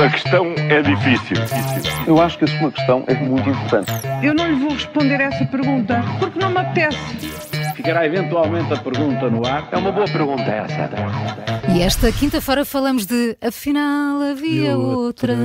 A questão é difícil. Eu acho que a sua questão é muito importante. Eu não lhe vou responder essa pergunta porque não me apetece. Ficará eventualmente a pergunta no ar. É uma boa pergunta essa. E esta quinta-feira falamos de Afinal havia outra.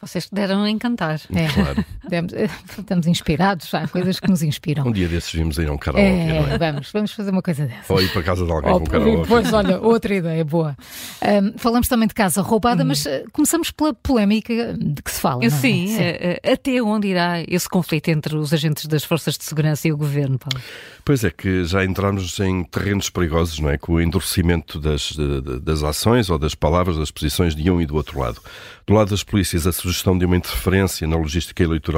Vocês deram a encantar. É, claro. Demos- estamos inspirados, há coisas que nos inspiram. Um dia desses vimos ir a um karaoke, É, não é? vamos, vamos fazer uma coisa dessa. Ou ir para a casa de alguém com um karaoke. Pois, olha, outra ideia boa. Ahm, falamos também de casa roubada, Hum. mas ah, começamos pela polémica de que se fala. não é? Sim, eh, eh, até onde irá esse conflito entre os agentes das forças de segurança e o governo, Paulo? Pois é, que já entramos em terrenos perigosos, não é? Com o endurecimento das, das ações ou das palavras, das posições de um e do outro lado. Do lado das polícias, a sugestão de uma interferência na logística eleitoral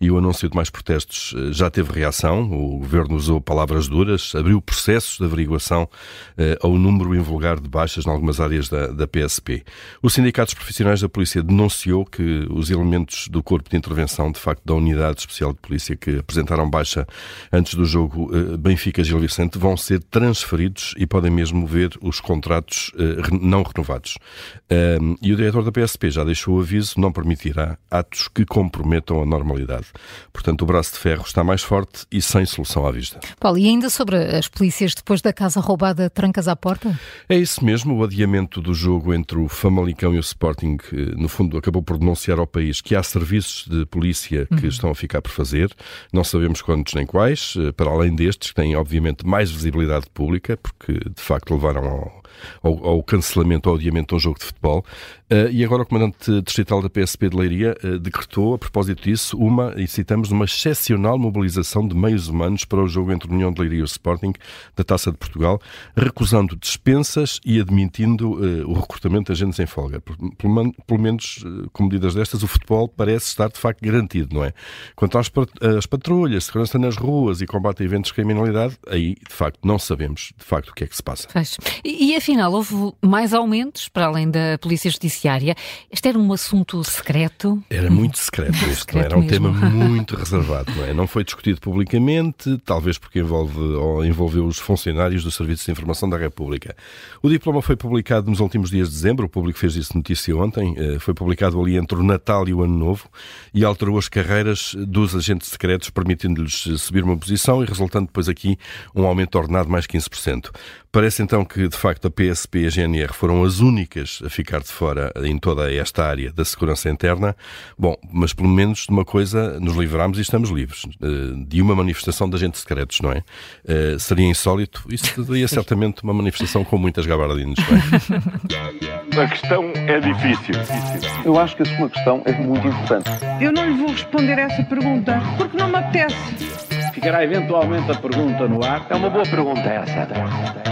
e o anúncio de mais protestos eh, já teve reação. O governo usou palavras duras, abriu processos de averiguação eh, ao número invulgar de baixas em algumas áreas da, da PSP. O Sindicato dos Profissionais da Polícia denunciou que os elementos do corpo de intervenção, de facto, da Unidade Especial de Polícia que apresentaram baixa antes do jogo eh, Benfica-Gil Vicente, vão ser transferidos e podem mesmo ver os contratos eh, não renovados. Um, e o diretor da PSP já deixou o aviso, não permitirá atos que comprometam a normalidade. Portanto, o braço de ferro está mais forte e sem solução à vista. Paulo, e ainda sobre as polícias depois da casa roubada, trancas à porta? É isso mesmo, o adiamento do jogo entre o Famalicão e o Sporting, eh, no fundo, acabou por denunciar ao país que há serviços de polícia que estão a ficar por fazer. Não sabemos quantos nem quais, eh, para além destes, que têm, obviamente, mais visibilidade pública, porque de facto levaram ao, ao, ao cancelamento, ao adiamento de um jogo de futebol. Eh, e agora o comandante distrital da PSP de Leiria eh, decretou, a propósito disso, uma, e citamos, uma excepcional mobilização de meios humanos para o jogo entre União de Leiria e o Sporting da Taça de Portugal, recusando dispensas e admitindo eh, o recrutamento de agentes em folga. Pelo, pelo menos, eh, com medidas destas, o futebol parece estar de facto garantido, não é? Quanto às, às patrulhas, segurança nas ruas e combate a eventos de criminalidade, aí de facto não sabemos de facto o que é que se passa. Pois. E, e, afinal, houve mais aumentos para além da Polícia Judiciária. Este era um assunto secreto. Era muito secreto isto, não é? Um tema mesmo. muito reservado, não é? Não foi discutido publicamente, talvez porque envolve ou envolveu os funcionários do Serviço de Informação da República. O diploma foi publicado nos últimos dias de dezembro, o público fez isso notícia ontem, eh, foi publicado ali entre o Natal e o Ano Novo e alterou as carreiras dos agentes secretos, permitindo-lhes subir uma posição e resultando depois aqui um aumento ordenado de mais 15%. Parece então que, de facto, a PSP e a GNR foram as únicas a ficar de fora em toda esta área da segurança interna. Bom, mas pelo menos de uma coisa nos livramos e estamos livres. eh, De uma manifestação de agentes secretos, não é? Eh, Seria insólito. Isso seria certamente uma manifestação com muitas gabardinas, é? A questão é difícil. Eu acho que a sua questão é muito importante. Eu não lhe vou responder essa pergunta porque não me apetece. Ficará eventualmente a pergunta no ar. É uma boa pergunta essa.